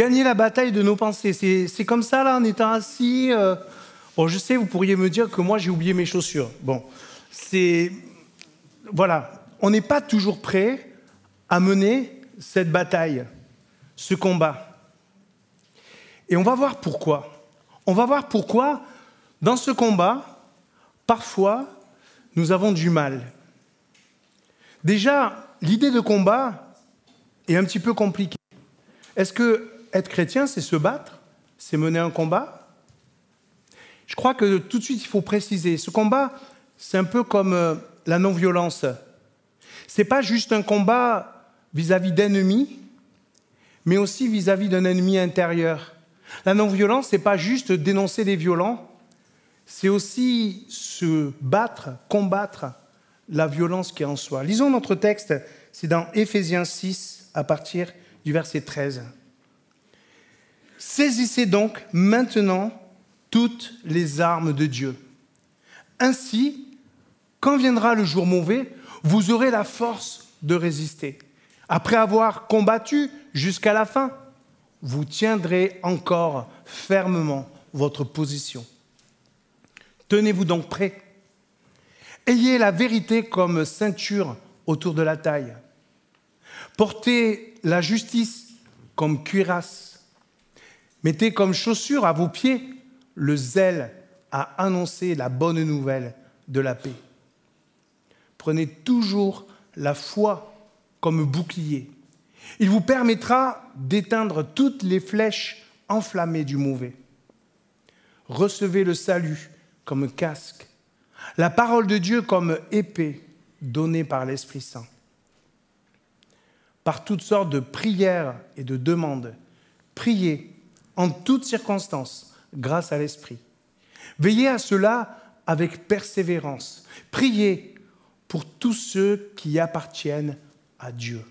Gagner la bataille de nos pensées. C'est comme ça, là, en étant assis. Euh, bon, je sais, vous pourriez me dire que moi, j'ai oublié mes chaussures. Bon, c'est. Voilà. On n'est pas toujours prêt à mener cette bataille, ce combat. Et on va voir pourquoi. On va voir pourquoi, dans ce combat, parfois, nous avons du mal. Déjà, l'idée de combat est un petit peu compliquée. Est-ce que être chrétien, c'est se battre C'est mener un combat Je crois que tout de suite, il faut préciser. Ce combat, c'est un peu comme euh, la non-violence. Ce n'est pas juste un combat vis-à-vis d'ennemis, mais aussi vis-à-vis d'un ennemi intérieur. La non-violence, ce n'est pas juste dénoncer les violents, c'est aussi se battre, combattre la violence qui est en soi. Lisons notre texte, c'est dans Éphésiens 6 à partir du verset 13. Saisissez donc maintenant toutes les armes de Dieu. Ainsi, quand viendra le jour mauvais, vous aurez la force de résister. Après avoir combattu jusqu'à la fin, vous tiendrez encore fermement votre position. Tenez-vous donc prêts. Ayez la vérité comme ceinture autour de la taille. Portez la justice comme cuirasse. Mettez comme chaussure à vos pieds le zèle à annoncer la bonne nouvelle de la paix. Prenez toujours la foi comme bouclier. Il vous permettra d'éteindre toutes les flèches enflammées du mauvais. Recevez le salut comme casque, la parole de Dieu comme épée donnée par l'Esprit Saint par toutes sortes de prières et de demandes. Priez en toutes circonstances grâce à l'Esprit. Veillez à cela avec persévérance. Priez pour tous ceux qui appartiennent à Dieu.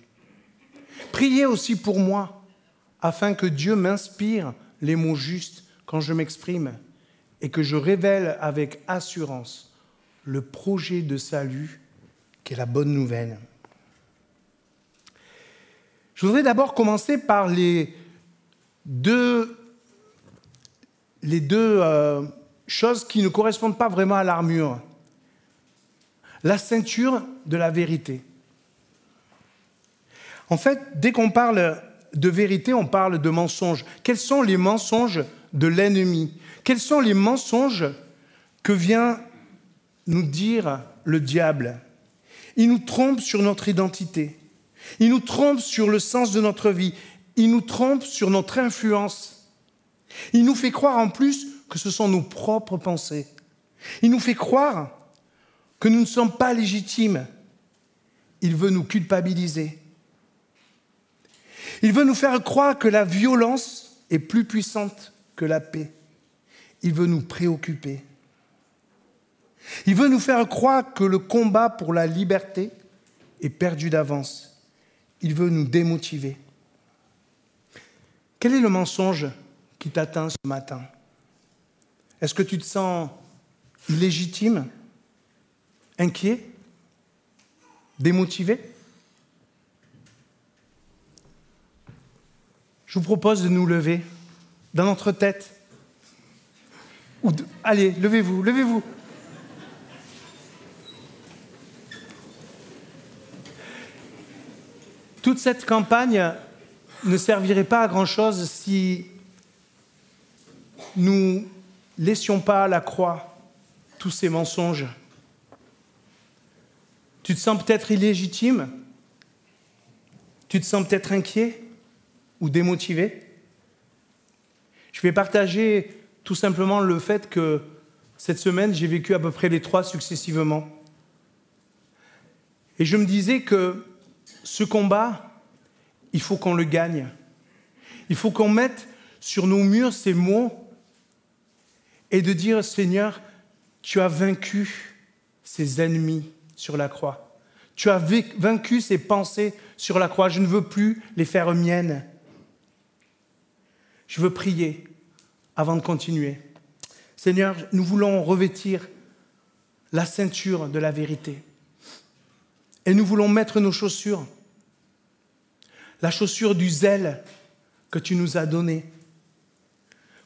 Priez aussi pour moi, afin que Dieu m'inspire les mots justes quand je m'exprime et que je révèle avec assurance le projet de salut qui est la bonne nouvelle. Je voudrais d'abord commencer par les deux, les deux euh, choses qui ne correspondent pas vraiment à l'armure. La ceinture de la vérité. En fait, dès qu'on parle de vérité, on parle de mensonges. Quels sont les mensonges de l'ennemi? Quels sont les mensonges que vient nous dire le diable? Il nous trompe sur notre identité. Il nous trompe sur le sens de notre vie. Il nous trompe sur notre influence. Il nous fait croire en plus que ce sont nos propres pensées. Il nous fait croire que nous ne sommes pas légitimes. Il veut nous culpabiliser. Il veut nous faire croire que la violence est plus puissante que la paix. Il veut nous préoccuper. Il veut nous faire croire que le combat pour la liberté est perdu d'avance. Il veut nous démotiver. Quel est le mensonge qui t'atteint ce matin Est-ce que tu te sens illégitime, inquiet, démotivé? Je vous propose de nous lever dans notre tête. Allez, levez-vous, levez-vous. toute cette campagne ne servirait pas à grand-chose si nous laissions pas à la croix tous ces mensonges. Tu te sens peut-être illégitime? Tu te sens peut-être inquiet ou démotivé? Je vais partager tout simplement le fait que cette semaine, j'ai vécu à peu près les trois successivement. Et je me disais que ce combat, il faut qu'on le gagne. Il faut qu'on mette sur nos murs ces mots et de dire, Seigneur, tu as vaincu ces ennemis sur la croix. Tu as vaincu ces pensées sur la croix. Je ne veux plus les faire miennes. Je veux prier avant de continuer. Seigneur, nous voulons revêtir la ceinture de la vérité. Et nous voulons mettre nos chaussures, la chaussure du zèle que tu nous as donné.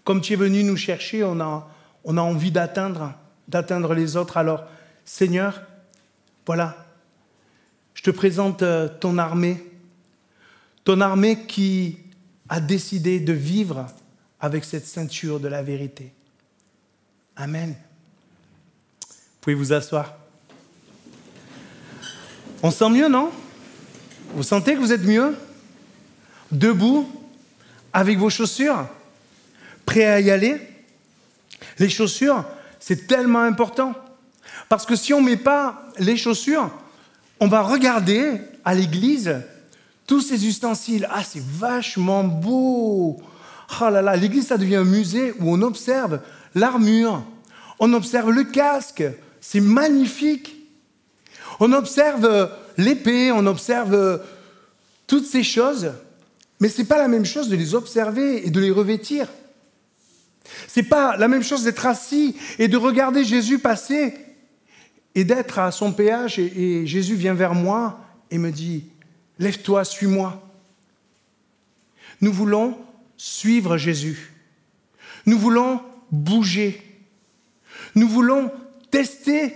Comme tu es venu nous chercher, on a, on a envie d'atteindre, d'atteindre les autres. Alors, Seigneur, voilà, je te présente euh, ton armée, ton armée qui a décidé de vivre avec cette ceinture de la vérité. Amen. Vous pouvez vous asseoir. On sent mieux, non? Vous sentez que vous êtes mieux? Debout, avec vos chaussures, prêt à y aller? Les chaussures, c'est tellement important. Parce que si on ne met pas les chaussures, on va regarder à l'église tous ces ustensiles. Ah, c'est vachement beau. Oh là là, l'église, ça devient un musée où on observe l'armure, on observe le casque. C'est magnifique. On observe l'épée, on observe toutes ces choses. Mais ce n'est pas la même chose de les observer et de les revêtir. Ce n'est pas la même chose d'être assis et de regarder Jésus passer et d'être à son péage et, Jésus vient vers moi et me dit, lève-toi, suis-moi. Nous voulons suivre Jésus. Nous voulons bouger. Nous voulons tester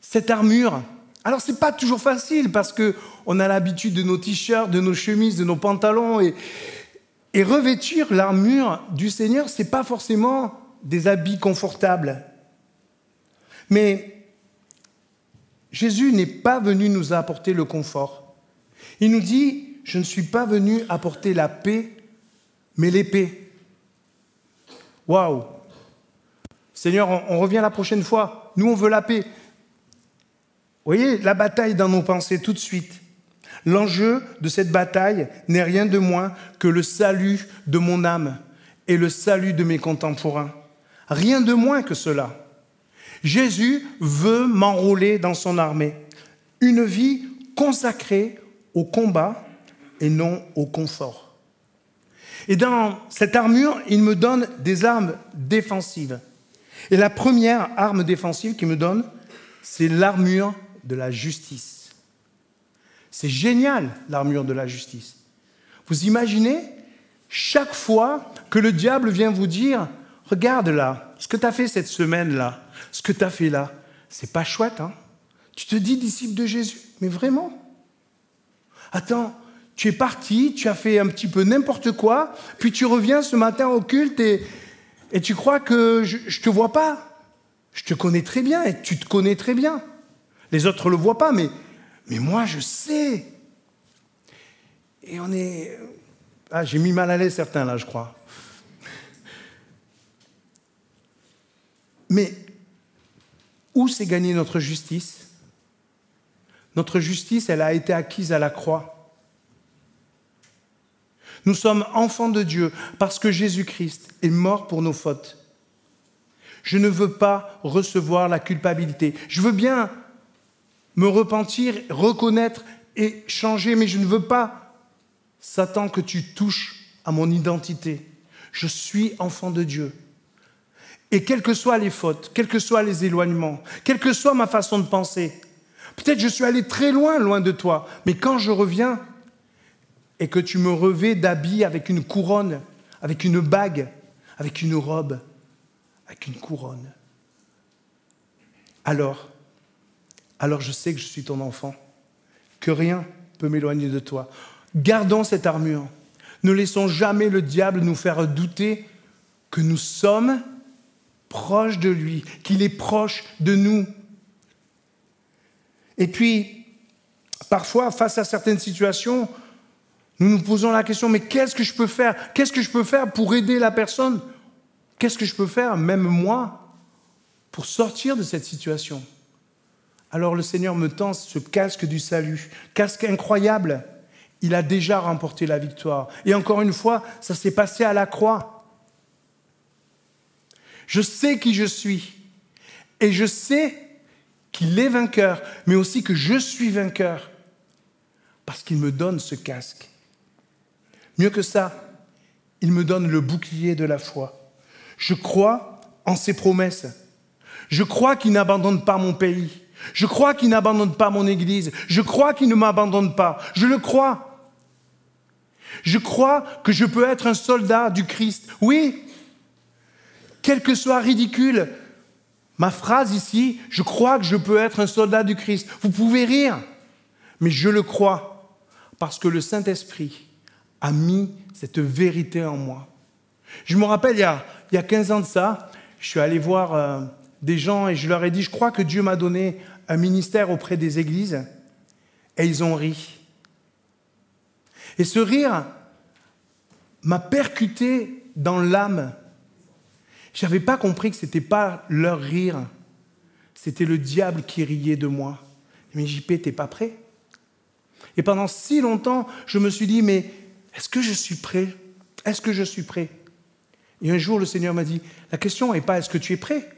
cette armure. Alors ce n'est pas toujours facile parce qu'on a l'habitude de nos t-shirts, de nos chemises, de nos pantalons et, et revêtir l'armure du Seigneur, ce n'est pas forcément des habits confortables. Mais Jésus n'est pas venu nous apporter le confort. Il nous dit, je ne suis pas venu apporter la paix, mais l'épée. Waouh Seigneur, on, revient la prochaine fois. Nous, on veut la paix. Vous voyez, la bataille dans nos pensées tout de suite. L'enjeu de cette bataille n'est rien de moins que le salut de mon âme et le salut de mes contemporains. Rien de moins que cela. Jésus veut m'enrôler dans son armée. Une vie consacrée au combat et non au confort. Et dans cette armure, il me donne des armes défensives. Et la première arme défensive qu'il me donne, c'est l'armure de la justice. C'est génial, l'armure de la justice. Vous imaginez, chaque fois que le diable vient vous dire, regarde là, ce que tu as fait cette semaine-là, ce que tu as fait là, c'est pas chouette, hein Tu te dis disciple de Jésus, mais vraiment Attends, tu es parti, tu as fait un petit peu n'importe quoi, puis tu reviens ce matin au culte et, et tu crois que je ne te vois pas. Je te connais très bien et tu te connais très bien. Les autres ne le voient pas, mais, mais moi je sais. Et on est... Ah, j'ai mis mal à l'aise certains là, je crois. Mais où s'est gagnée notre justice? Notre justice, elle a été acquise à la croix. Nous sommes enfants de Dieu parce que Jésus-Christ est mort pour nos fautes. Je ne veux pas recevoir la culpabilité. Je veux bien me repentir, reconnaître et changer, mais je ne veux pas, Satan, que tu touches à mon identité. Je suis enfant de Dieu. Et quelles que soient les fautes, quels que soient les éloignements, quelle que soit ma façon de penser, peut-être je suis allé très loin, loin de toi, mais quand je reviens et que tu me revais d'habits avec une couronne, avec une bague, avec une robe, avec une couronne, alors, alors je sais que je suis ton enfant, que rien peut m'éloigner de toi. Gardons cette armure. Ne laissons jamais le diable nous faire douter que nous sommes proche de lui, qu'il est proche de nous. Et puis, parfois, face à certaines situations, nous nous posons la question, mais qu'est-ce que je peux faire? Qu'est-ce que je peux faire pour aider la personne? Qu'est-ce que je peux faire, même moi, pour sortir de cette situation? Alors le Seigneur me tend ce casque du salut, casque incroyable. Il a déjà remporté la victoire. Et encore une fois, ça s'est passé à la croix. Je sais qui je suis. Et je sais qu'il est vainqueur, mais aussi que je suis vainqueur. Parce qu'il me donne ce casque. Mieux que ça, il me donne le bouclier de la foi. Je crois en ses promesses. Je crois qu'il n'abandonne pas mon pays. Je crois qu'il n'abandonne pas mon Église. Je crois qu'il ne m'abandonne pas. Je le crois. Je crois que je peux être un soldat du Christ. Oui, quel que soit ridicule ma phrase ici, je crois que je peux être un soldat du Christ. Vous pouvez rire, mais je le crois parce que le Saint-Esprit a mis cette vérité en moi. Je me rappelle, il y a, il y a 15 ans de ça, je suis allé voir euh, des gens et je leur ai dit, je crois que Dieu m'a donné un ministère auprès des églises. Et ils ont ri. Et ce rire m'a percuté dans l'âme. Je n'avais pas compris que ce n'était pas leur rire, c'était le diable qui riait de moi. Mais JP, t'es pas prêt? Et pendant si longtemps, je me suis dit, mais est-ce que je suis prêt? Est-ce que je suis prêt? Et un jour, le Seigneur m'a dit, la question n'est pas est-ce que tu es prêt,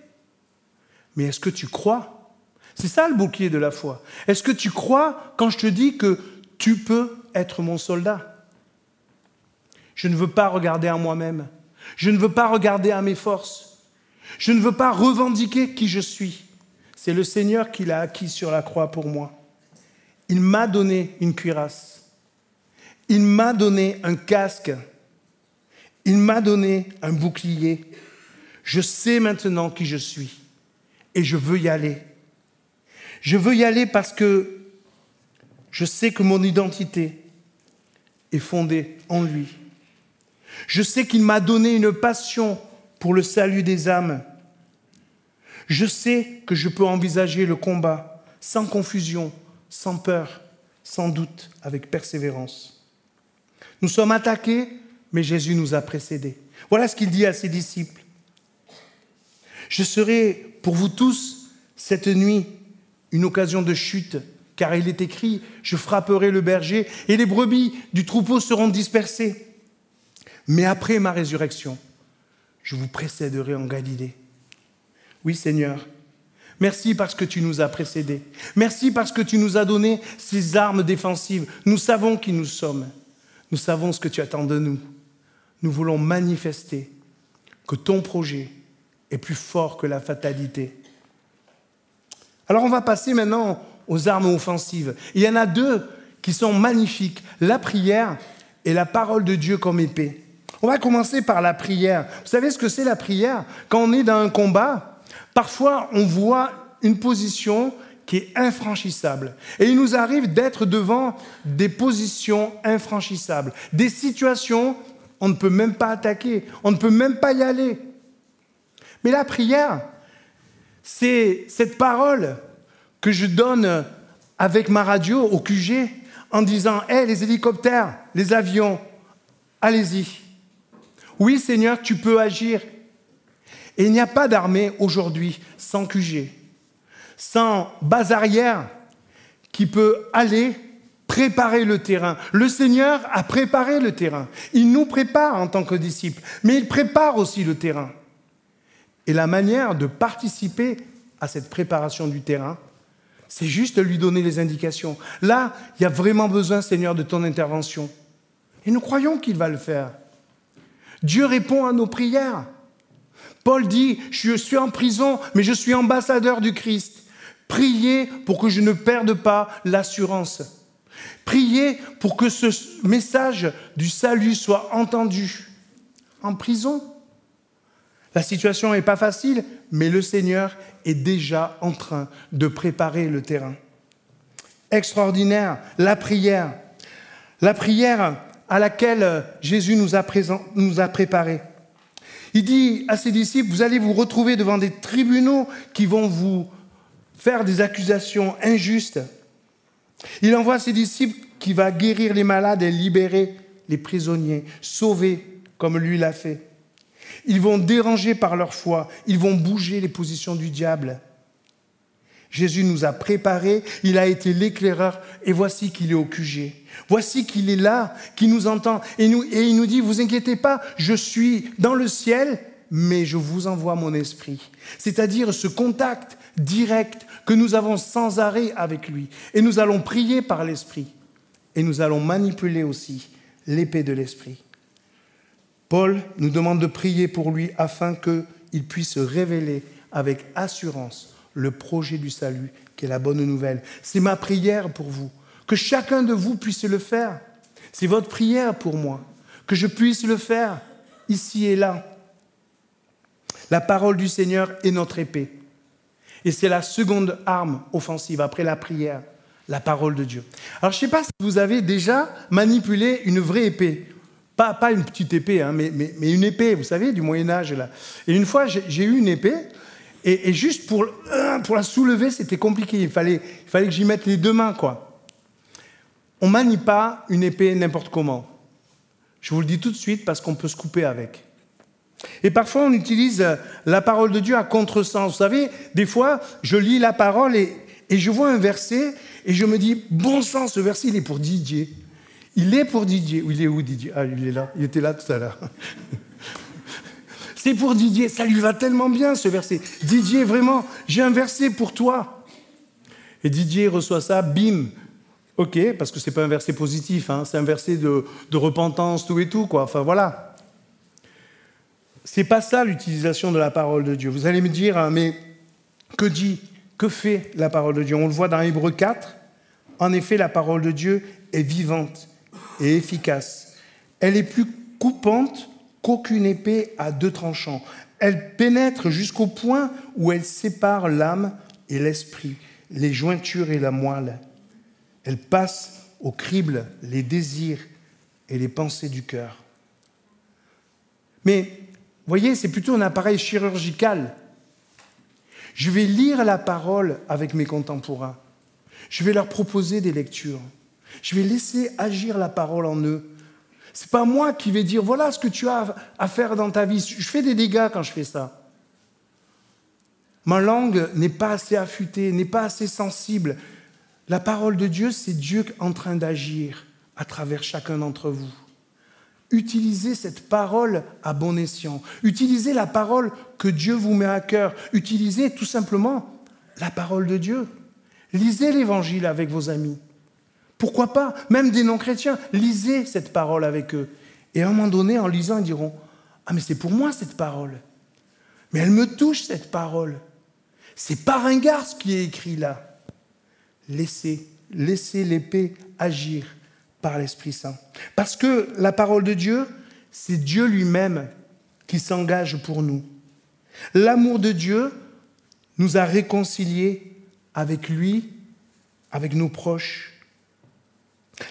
mais est-ce que tu crois? C'est ça le bouclier de la foi. Est-ce que tu crois quand je te dis que tu peux être mon soldat? Je ne veux pas regarder à moi-même. Je ne veux pas regarder à mes forces. Je ne veux pas revendiquer qui je suis. C'est le Seigneur qui l'a acquis sur la croix pour moi. Il m'a donné une cuirasse. Il m'a donné un casque. Il m'a donné un bouclier. Je sais maintenant qui je suis. Et je veux y aller. Je veux y aller parce que je sais que mon identité est fondée en lui. Je sais qu'il m'a donné une passion pour le salut des âmes. Je sais que je peux envisager le combat sans confusion, sans peur, sans doute, avec persévérance. Nous sommes attaqués, mais Jésus nous a précédés. Voilà ce qu'il dit à ses disciples. Je serai pour vous tous cette nuit une occasion de chute, car il est écrit, je frapperai le berger et les brebis du troupeau seront dispersées. Mais après ma résurrection, je vous précéderai en Galilée. Oui Seigneur, merci parce que tu nous as précédés. Merci parce que tu nous as donné ces armes défensives. Nous savons qui nous sommes. Nous savons ce que tu attends de nous. Nous voulons manifester que ton projet est plus fort que la fatalité. Alors on va passer maintenant aux armes offensives. Il y en a deux qui sont magnifiques, la prière et la parole de Dieu comme épée. On va commencer par la prière. Vous savez ce que c'est la prière? Quand on est dans un combat, parfois on voit une position qui est infranchissable. Et il nous arrive d'être devant des positions infranchissables, des situations on ne peut même pas attaquer, on ne peut même pas y aller. Mais la prière, c'est cette parole que je donne avec ma radio au QG en disant Hé, les hélicoptères, les avions, allez-y. Oui, Seigneur, tu peux agir. Et il n'y a pas d'armée aujourd'hui sans QG, sans base arrière qui peut aller préparer le terrain. Le Seigneur a préparé le terrain. Il nous prépare en tant que disciples, mais il prépare aussi le terrain. Et la manière de participer à cette préparation du terrain, c'est juste lui donner les indications. Là, il y a vraiment besoin, Seigneur, de ton intervention. Et nous croyons qu'il va le faire. Dieu répond à nos prières. Paul dit, je suis en prison, mais je suis ambassadeur du Christ. Priez pour que je ne perde pas l'assurance. Priez pour que ce message du salut soit entendu. En prison. La situation n'est pas facile, mais le Seigneur est déjà en train de préparer le terrain. Extraordinaire, la prière. La prière à laquelle Jésus nous a, nous a préparés. Il dit à ses disciples, vous allez vous retrouver devant des tribunaux qui vont vous faire des accusations injustes. Il envoie ses disciples qui va guérir les malades et libérer les prisonniers, sauver comme lui l'a fait. Ils vont déranger par leur foi, ils vont bouger les positions du diable. Jésus nous a préparés, il a été l'éclaireur, et voici qu'il est au QG. Voici qu'il est là, qui nous entend, et, nous, et il nous dit, vous inquiétez pas, je suis dans le ciel, mais je vous envoie mon esprit. C'est-à-dire ce contact direct que nous avons sans arrêt avec lui. Et nous allons prier par l'esprit, et nous allons manipuler aussi l'épée de l'esprit. Paul nous demande de prier pour lui afin qu'il puisse révéler avec assurance le projet du salut, qui est la bonne nouvelle. C'est ma prière pour vous, que chacun de vous puisse le faire. C'est votre prière pour moi, que je puisse le faire ici et là. La parole du Seigneur est notre épée. Et c'est la seconde arme offensive après la prière, la parole de Dieu. Alors je ne sais pas si vous avez déjà manipulé une vraie épée. Pas, pas une petite épée, hein, mais, une épée, vous savez, du Moyen Âge. Là. Et une fois, j'ai eu une épée, et, juste pour, euh, pour la soulever, c'était compliqué. Il fallait, il fallait que j'y mette les deux mains, quoi. On manie pas une épée n'importe comment. Je vous le dis tout de suite parce qu'on peut se couper avec. Et parfois, on utilise euh, la parole de Dieu à contresens. Vous savez, des fois, je lis la parole et, et je vois un verset et je me dis, bon sang, ce verset, il est pour Didier. Il est pour Didier. Il est où Didier? Ah, il est là. Il était là tout à l'heure. C'est pour Didier. Ça lui va tellement bien, ce verset. Didier, vraiment, j'ai un verset pour toi. Et Didier reçoit ça, bim. Ok, parce que ce n'est pas un verset positif, hein. c'est un verset de, repentance, tout et tout, quoi. Enfin, voilà. C'est pas ça l'utilisation de la parole de Dieu. Vous allez me dire, hein, mais que dit, que fait la parole de Dieu? On le voit dans Hébreu 4. En effet, la parole de Dieu est vivante et efficace. Elle est plus coupante qu'aucune épée à deux tranchants. Elle pénètre jusqu'au point où elle sépare l'âme et l'esprit, les jointures et la moelle. Elle passe au crible les désirs et les pensées du cœur. Mais voyez, c'est plutôt un appareil chirurgical. Je vais lire la parole avec mes contemporains. Je vais leur proposer des lectures. Je vais laisser agir la parole en eux. C'est pas moi qui vais dire voilà ce que tu as à faire dans ta vie. Je fais des dégâts quand je fais ça. Ma langue n'est pas assez affûtée, n'est pas assez sensible. La parole de Dieu, c'est Dieu en train d'agir à travers chacun d'entre vous. Utilisez cette parole à bon escient. Utilisez la parole que Dieu vous met à cœur. Utilisez tout simplement la parole de Dieu. Lisez l'évangile avec vos amis. Pourquoi pas Même des non-chrétiens, lisez cette parole avec eux. Et à un moment donné, en lisant, ils diront Ah, mais c'est pour moi cette parole. Mais elle me touche cette parole. C'est pas ringard ce qui est écrit là. Laissez, laissez l'épée agir par l'Esprit Saint. Parce que la parole de Dieu, c'est Dieu lui-même qui s'engage pour nous. L'amour de Dieu nous a réconciliés avec lui, avec nos proches.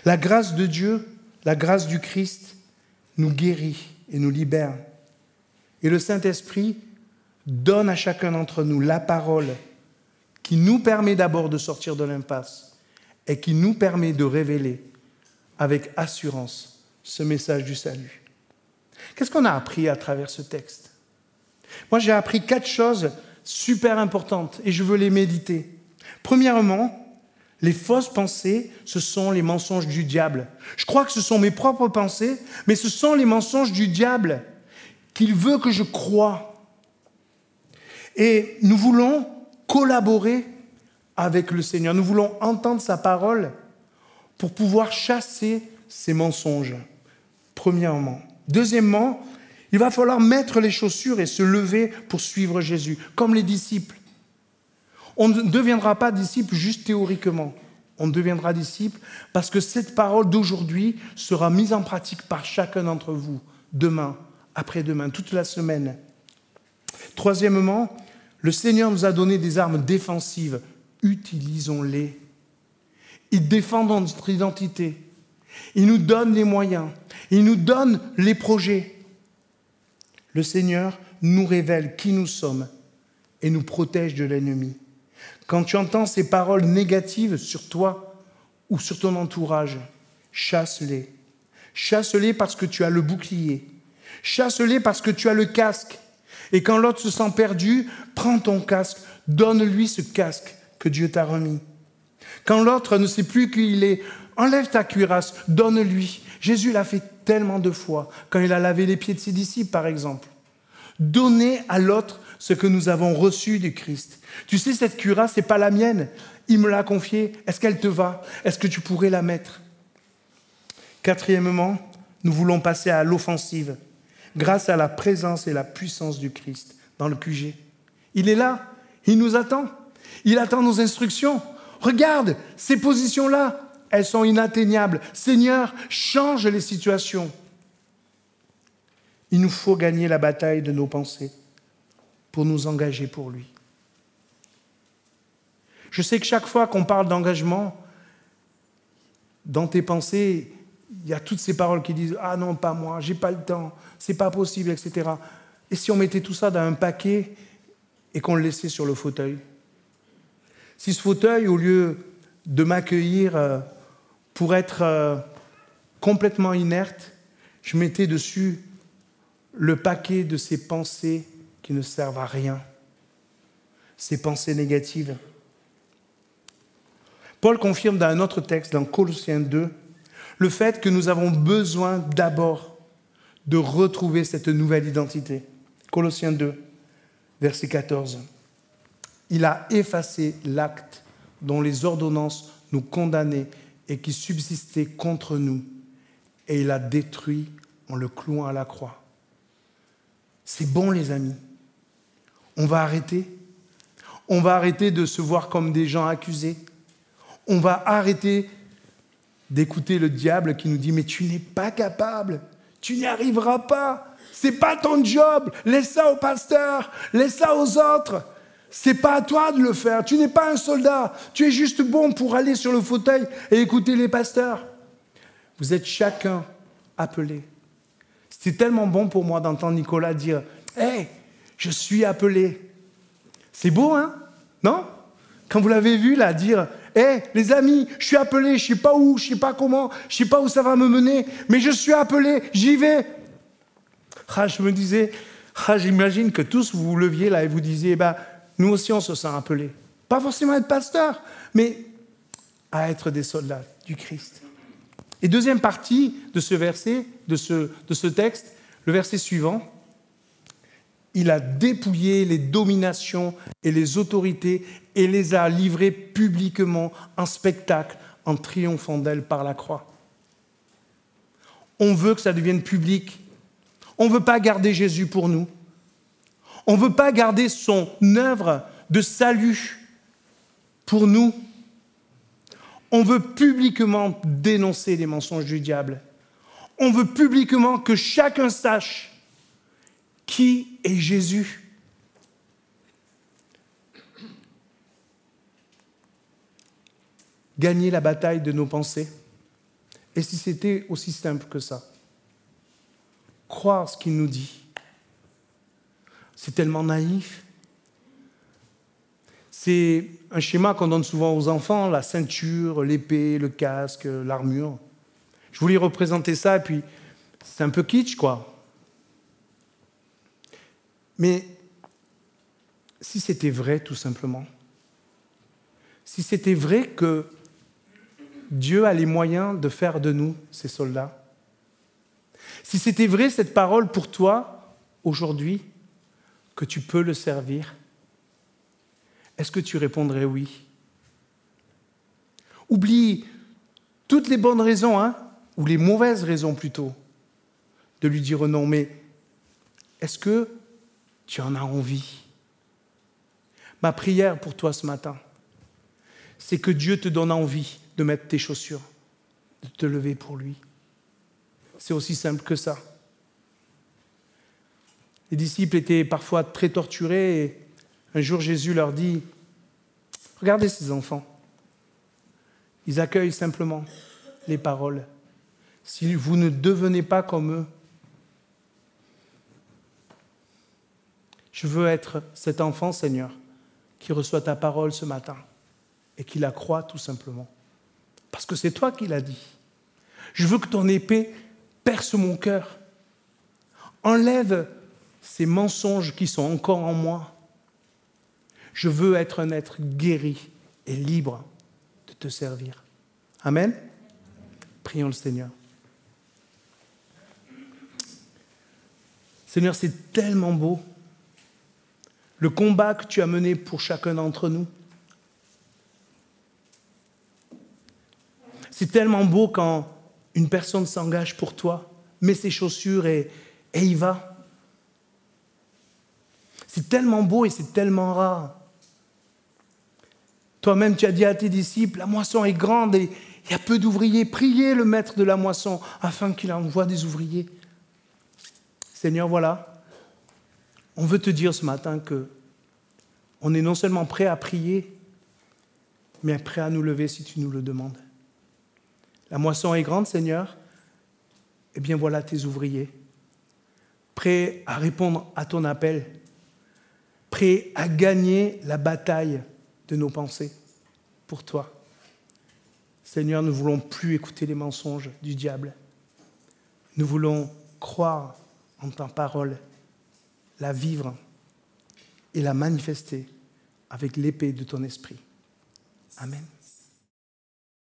La grâce de Dieu, la grâce du Christ nous guérit et nous libère. Et le Saint-Esprit donne à chacun d'entre nous la parole qui nous permet d'abord de sortir de l'impasse et qui nous permet de révéler avec assurance ce message du salut. Qu'est-ce qu'on a appris à travers ce texte? Moi, j'ai appris quatre choses super importantes et je veux les méditer. Premièrement, les fausses pensées, ce sont les mensonges du diable. Je crois que ce sont mes propres pensées, mais ce sont les mensonges du diable qu'il veut que je croie. Et nous voulons collaborer avec le Seigneur. Nous voulons entendre sa parole pour pouvoir chasser ces mensonges, premièrement. Deuxièmement, il va falloir mettre les chaussures et se lever pour suivre Jésus, comme les disciples. On ne deviendra pas disciple juste théoriquement. On deviendra disciple parce que cette parole d'aujourd'hui sera mise en pratique par chacun d'entre vous, demain, après-demain, toute la semaine. Troisièmement, le Seigneur nous a donné des armes défensives. Utilisons-les. Il défend notre identité. Il nous donne les moyens. Il nous donne les projets. Le Seigneur nous révèle qui nous sommes et nous protège de l'ennemi. Quand tu entends ces paroles négatives sur toi ou sur ton entourage, chasse-les. Chasse-les parce que tu as le bouclier. Chasse-les parce que tu as le casque. Et quand l'autre se sent perdu, prends ton casque, donne-lui ce casque que Dieu t'a remis. Quand l'autre ne sait plus qui il est, enlève ta cuirasse, donne-lui. Jésus l'a fait tellement de fois, quand il a lavé les pieds de ses disciples, par exemple. Donnez à l'autre ce que nous avons reçu du Christ. Tu sais, cette cuirasse, n'est pas la mienne. Il me l'a confiée. Est-ce qu'elle te va? Est-ce que tu pourrais la mettre? Quatrièmement, nous voulons passer à l'offensive, grâce à la présence et la puissance du Christ dans le QG. Il est là, il nous attend, il attend nos instructions. Regarde ces positions-là, elles sont inatteignables. Seigneur, change les situations. Il nous faut gagner la bataille de nos pensées pour nous engager pour lui. Je sais que chaque fois qu'on parle d'engagement, dans tes pensées, il y a toutes ces paroles qui disent Ah non, pas moi, j'ai pas le temps, c'est pas possible, etc. Et si on mettait tout ça dans un paquet et qu'on le laissait sur le fauteuil? Si ce fauteuil, au lieu de m'accueillir euh, pour être euh, complètement inerte, je mettais dessus le paquet de ces pensées qui ne servent à rien, ces pensées négatives. Paul confirme dans un autre texte, dans Colossiens 2, le fait que nous avons besoin d'abord de retrouver cette nouvelle identité. Colossiens 2, verset 14. Il a effacé l'acte dont les ordonnances nous condamnaient et qui subsistait contre nous, et il a détruit en le clouant à la croix. C'est bon les amis. On va arrêter. On va arrêter de se voir comme des gens accusés. On va arrêter d'écouter le diable qui nous dit mais tu n'es pas capable, tu n'y arriveras pas. C'est pas ton job. Laisse ça au pasteur, laisse ça aux autres. C'est pas à toi de le faire. Tu n'es pas un soldat. Tu es juste bon pour aller sur le fauteuil et écouter les pasteurs. Vous êtes chacun appelé. C'est tellement bon pour moi d'entendre Nicolas dire Hé, je suis appelé. C'est beau, hein? Non? Quand vous l'avez vu là dire Hé, les amis, je suis appelé, je ne sais pas où, je ne sais pas comment, je ne sais pas où ça va me mener, mais je suis appelé, j'y vais. Ah, je me disais, ah, j'imagine que tous vous vous leviez là et vous disiez, bah, nous aussi on se sent appelés. Pas forcément être pasteur, mais à être des soldats du Christ. Et deuxième partie de ce verset, de ce, texte, le verset suivant, il a dépouillé les dominations et les autorités et les a livrées publiquement en spectacle en triomphant d'elles par la croix. On veut que ça devienne public. On ne veut pas garder Jésus pour nous. On ne veut pas garder son œuvre de salut pour nous. On veut publiquement dénoncer les mensonges du diable. On veut publiquement que chacun sache qui est Jésus. Gagner la bataille de nos pensées. Et si c'était aussi simple que ça? Croire ce qu'il nous dit. C'est tellement naïf. C'est un schéma qu'on donne souvent aux enfants, la ceinture, l'épée, le casque, l'armure. Je voulais représenter ça, et puis c'est un peu kitsch, quoi. Mais si c'était vrai, tout simplement, si c'était vrai que Dieu a les moyens de faire de nous ses soldats, si c'était vrai cette parole pour toi aujourd'hui, que tu peux le servir, est-ce que tu répondrais oui? Oublie toutes les bonnes raisons, hein, ou les mauvaises raisons plutôt, de lui dire non, mais est-ce que tu en as envie? Ma prière pour toi ce matin, c'est que Dieu te donne envie de mettre tes chaussures, de te lever pour lui. C'est aussi simple que ça. Les disciples étaient parfois très torturés un jour Jésus leur dit, regardez ces enfants, ils accueillent simplement les paroles. Si vous ne devenez pas comme eux, je veux être cet enfant, Seigneur, qui reçoit ta parole ce matin et qui la croit tout simplement. Parce que c'est toi qui l'as dit. Je veux que ton épée perce mon cœur. Enlève ces mensonges qui sont encore en moi. Je veux être un être guéri et libre de te servir. Amen. Prions le Seigneur. Seigneur, c'est tellement beau le combat que tu as mené pour chacun d'entre nous. C'est tellement beau quand une personne s'engage pour toi, met ses chaussures et, et y va. C'est tellement beau et c'est tellement rare. Toi-même, tu as dit à tes disciples, la moisson est grande et Il y a peu d'ouvriers. Priez le maître de la moisson afin qu'il envoie des ouvriers. Seigneur, voilà, on veut te dire ce matin que on est non seulement prêt à prier, mais prêt à nous lever si tu nous le demandes. La moisson est grande, Seigneur. Eh bien voilà tes ouvriers, prêts à répondre à ton appel, prêts à gagner la bataille de nos pensées pour toi. Seigneur, nous ne voulons plus écouter les mensonges du diable. Nous voulons croire en ta parole, la vivre et la manifester avec l'épée de ton esprit. Amen.